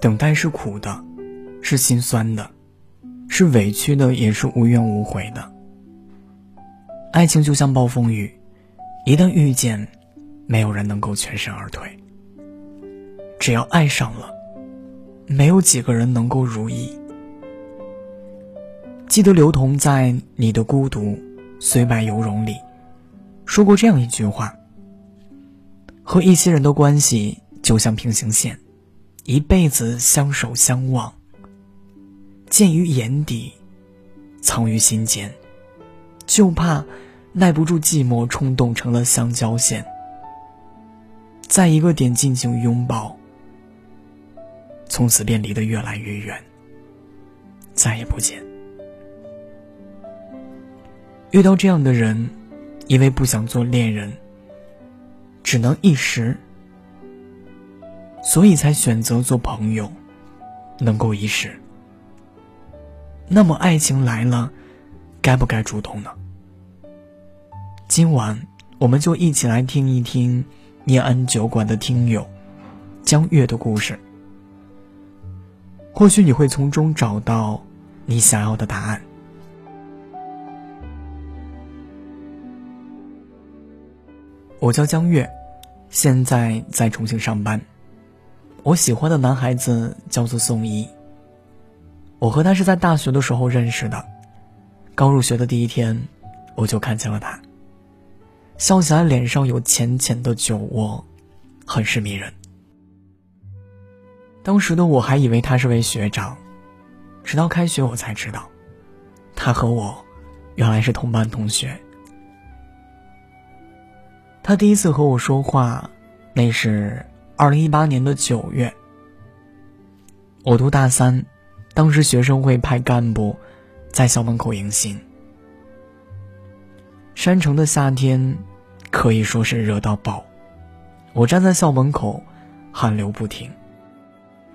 等待是苦的，是心酸的，是委屈的，也是无怨无悔的。爱情就像暴风雨，一旦遇见，没有人能够全身而退。只要爱上了，没有几个人能够如意。记得刘同在《你的孤独虽败犹荣》里说过这样一句话：“和一些人的关系就像平行线，一辈子相守相望，见于眼底，藏于心间，就怕耐不住寂寞，冲动成了相交线，在一个点尽情拥抱，从此便离得越来越远，再也不见。”遇到这样的人，因为不想做恋人，只能一时，所以才选择做朋友，能够一世。那么爱情来了，该不该主动呢？今晚我们就一起来听一听念安酒馆的听友江月的故事，或许你会从中找到你想要的答案。我叫江月，现在在重庆上班。我喜欢的男孩子叫做宋一。我和他是在大学的时候认识的，刚入学的第一天，我就看见了他。笑起来脸上有浅浅的酒窝，很是迷人。当时的我还以为他是位学长，直到开学我才知道，他和我原来是同班同学。他第一次和我说话，那是二零一八年的九月。我读大三，当时学生会派干部在校门口迎新。山城的夏天可以说是热到爆，我站在校门口，汗流不停，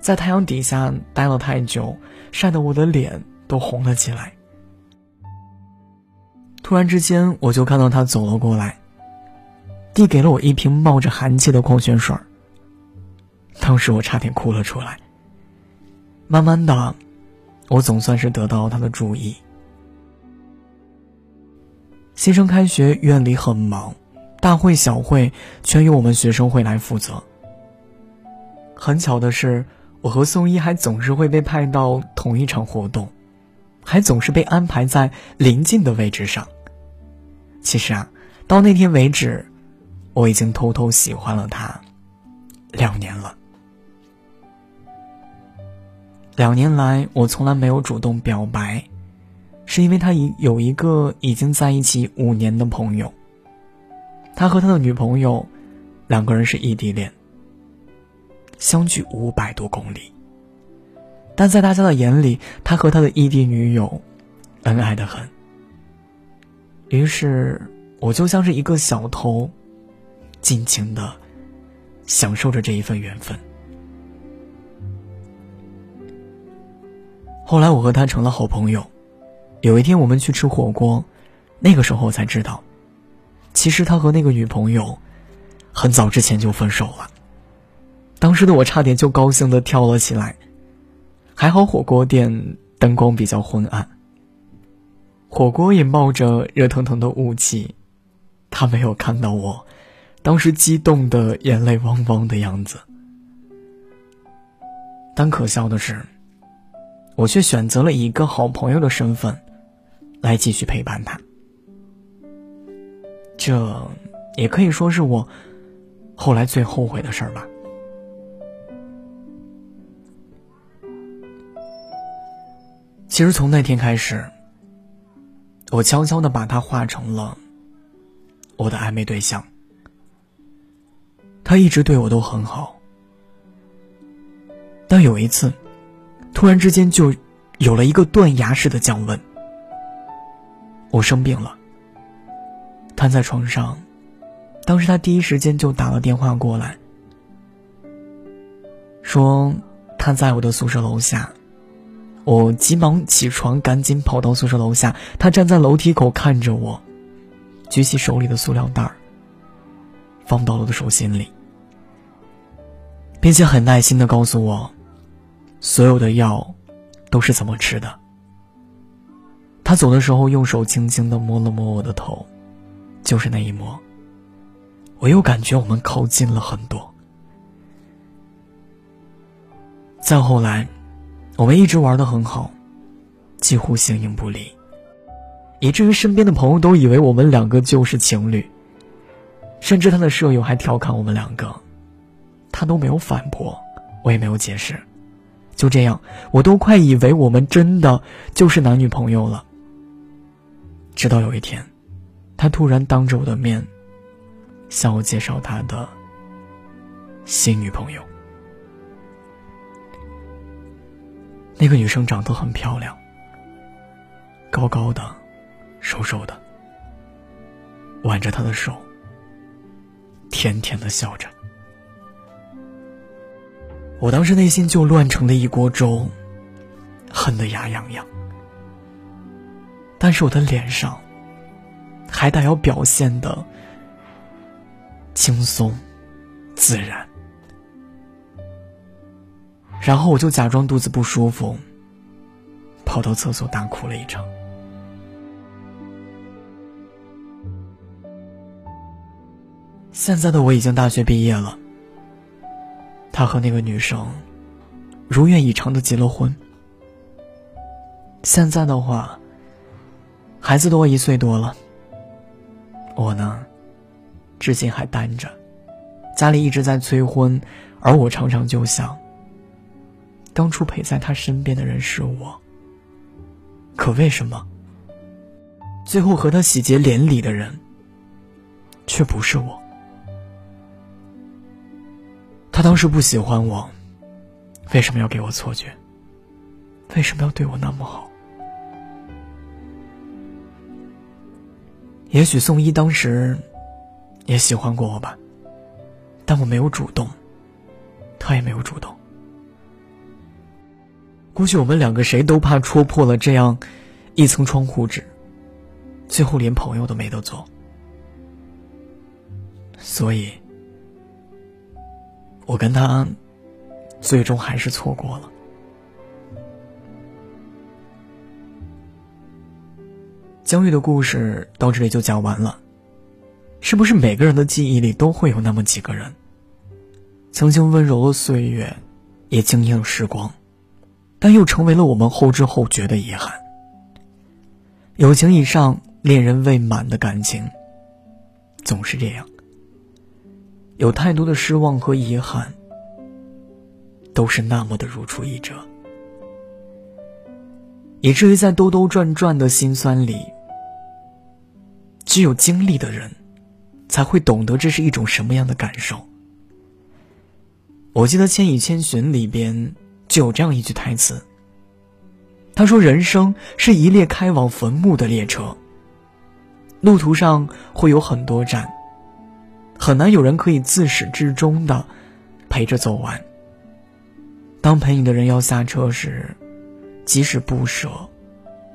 在太阳底下待了太久，晒得我的脸都红了起来。突然之间，我就看到他走了过来。递给了我一瓶冒着寒气的矿泉水儿当时我差点哭了出来。慢慢的，我总算是得到他的注意。新生开学，院里很忙，大会小会全由我们学生会来负责。很巧的是，我和宋一还总是会被派到同一场活动，还总是被安排在临近的位置上。其实啊，到那天为止。我已经偷偷喜欢了他两年了。两年来，我从来没有主动表白，是因为他已有一个已经在一起五年的朋友。他和他的女朋友两个人是异地恋，相距五百多公里。但在大家的眼里，他和他的异地女友恩爱的很。于是，我就像是一个小偷。尽情的享受着这一份缘分。后来我和他成了好朋友。有一天我们去吃火锅，那个时候才知道，其实他和那个女朋友很早之前就分手了。当时的我差点就高兴的跳了起来。还好火锅店灯光比较昏暗，火锅也冒着热腾腾的雾气，他没有看到我。当时激动的眼泪汪汪的样子，但可笑的是，我却选择了以一个好朋友的身份，来继续陪伴他。这也可以说是我后来最后悔的事儿吧。其实从那天开始，我悄悄的把他化成了我的暧昧对象。他一直对我都很好，但有一次，突然之间就有了一个断崖式的降温。我生病了，瘫在床上，当时他第一时间就打了电话过来，说他在我的宿舍楼下。我急忙起床，赶紧跑到宿舍楼下，他站在楼梯口看着我，举起手里的塑料袋儿。放到了我的手心里，并且很耐心的告诉我，所有的药都是怎么吃的。他走的时候，用手轻轻的摸了摸我的头，就是那一摸，我又感觉我们靠近了很多。再后来，我们一直玩的很好，几乎形影不离，以至于身边的朋友都以为我们两个就是情侣，甚至他的舍友还调侃我们两个，他都没有反驳，我也没有解释，就这样，我都快以为我们真的就是男女朋友了。直到有一天，他突然当着我的面向我介绍他的新女朋友。那个女生长得很漂亮，高高的，瘦瘦的，挽着他的手，甜甜的笑着。我当时内心就乱成了一锅粥，恨得牙痒痒。但是我的脸上还得要表现的轻松自然。然后我就假装肚子不舒服，跑到厕所大哭了一场。现在的我已经大学毕业了，他和那个女生如愿以偿的结了婚。现在的话，孩子都一岁多了，我呢，至今还单着，家里一直在催婚，而我常常就想。当初陪在他身边的人是我，可为什么最后和他喜结连理的人却不是我？他当时不喜欢我，为什么要给我错觉？为什么要对我那么好？也许宋一当时也喜欢过我吧，但我没有主动，他也没有主动。估计我们两个谁都怕戳破了这样一层窗户纸，最后连朋友都没得做。所以，我跟他最终还是错过了。江玉的故事到这里就讲完了。是不是每个人的记忆里都会有那么几个人，曾经温柔的岁月，也惊艳了时光？但又成为了我们后知后觉的遗憾。友情以上，恋人未满的感情，总是这样。有太多的失望和遗憾，都是那么的如出一辙，以至于在兜兜转转的心酸里，只有经历的人，才会懂得这是一种什么样的感受。我记得《千与千寻》里边。就有这样一句台词。他说：“人生是一列开往坟墓的列车，路途上会有很多站，很难有人可以自始至终的陪着走完。当陪你的人要下车时，即使不舍，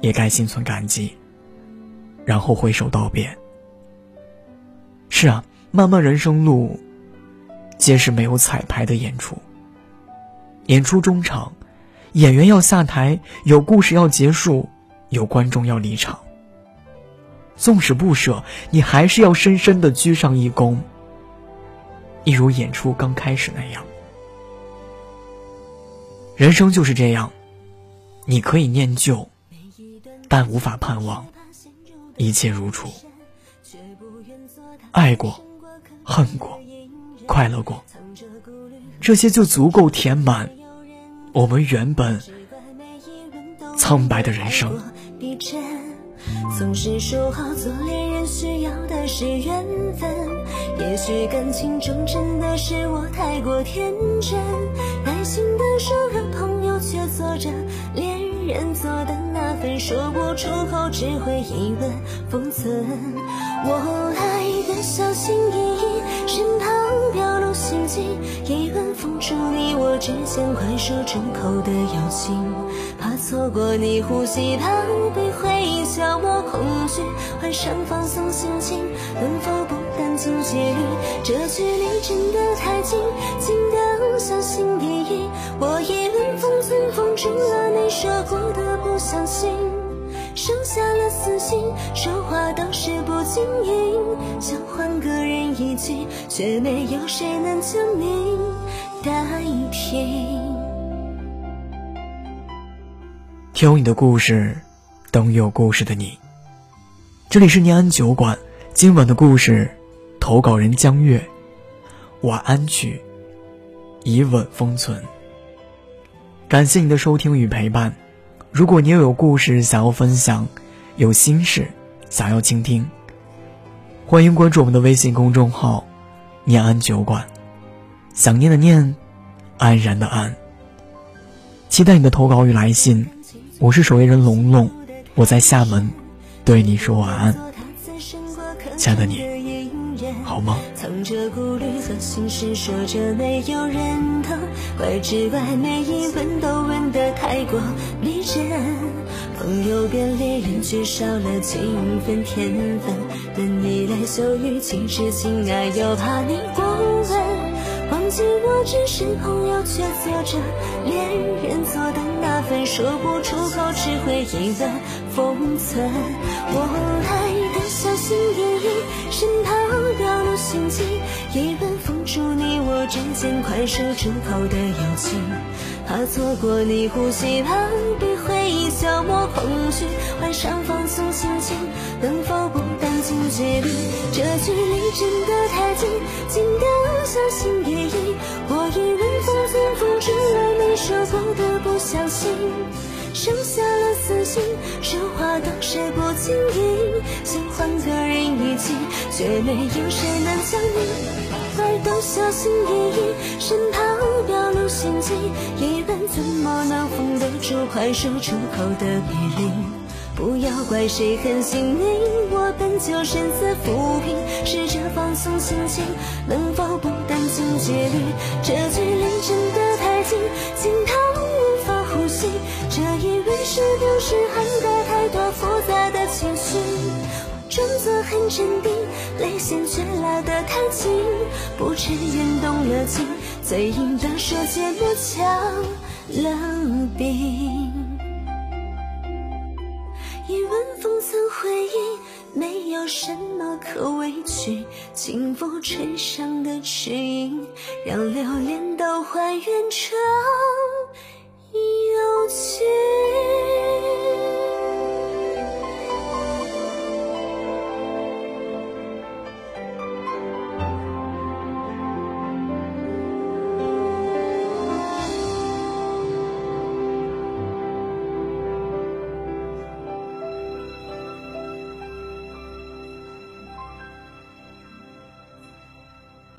也该心存感激，然后挥手道别。是啊，漫漫人生路，皆是没有彩排的演出。”演出中场，演员要下台，有故事要结束，有观众要离场。纵使不舍，你还是要深深的鞠上一躬，一如演出刚开始那样。人生就是这样，你可以念旧，但无法盼望一切如初。爱过，恨过，快乐过，这些就足够填满。我们原本苍白的人生。总是说好做恋人需要的是缘分，也许感情中真的是我太过天真，耐心的说个朋友，却做着恋人做的那份，说不出口，只会一吻封存。我爱的小心翼翼，身旁表露心迹，一吻封住你我之间快说出口的友情。怕错过你呼吸，怕被回忆消磨恐惧，换上放松心情，能否不担惊戒律？这距离真的太近，近得小心翼翼，我一路。封存，封住了你说过的不相信，剩下了死心，说话都是不经意，想换个人一句，却没有谁能将你代替。听你的故事，等有故事的你。这里是念安酒馆，今晚的故事，投稿人江月，晚安曲，以吻封存。感谢你的收听与陪伴。如果你也有故事想要分享，有心事想要倾听，欢迎关注我们的微信公众号“念安酒馆”。想念的念，安然的安。期待你的投稿与来信。我是守夜人龙龙，我在厦门，对你说晚安，亲爱的你，好吗？藏着顾虑和心事，说着没有人疼，怪只怪每一吻都吻得太过逼真。朋友变恋人，却少了几分天分，等你来秀语，其实情爱又怕你过问。忘记我只是朋友，却做着恋人做的分，说不出口，只会一吻封存。我爱的小心翼翼，生怕表露心迹，一吻封住你我之间快说出口的友情。怕错过你呼吸，怕被回忆消磨恐惧，晚上放松心情，能否不担惊距离？这距离真的太近，近到小心翼翼。我以为封存封住了你说过的不相信，剩下了死心，说话都是不经意，想换个人。一起，却没有谁能将你。儿都小心翼翼，生怕表露心机。一吻怎么能封得住快说出口的别离？不要怪谁狠心你，我本就身自浮萍。试着放松心情，能否不担惊距离？这距离真的太近，近到无法呼吸。这一吻是不是涵盖太多复杂的情绪？我装作很镇定，泪腺却拉得太紧，不知言动了情，最硬的说缄默降了冰。一吻封存回忆，没有什么可委屈，轻抚唇上的齿印，让流连都还原成幽。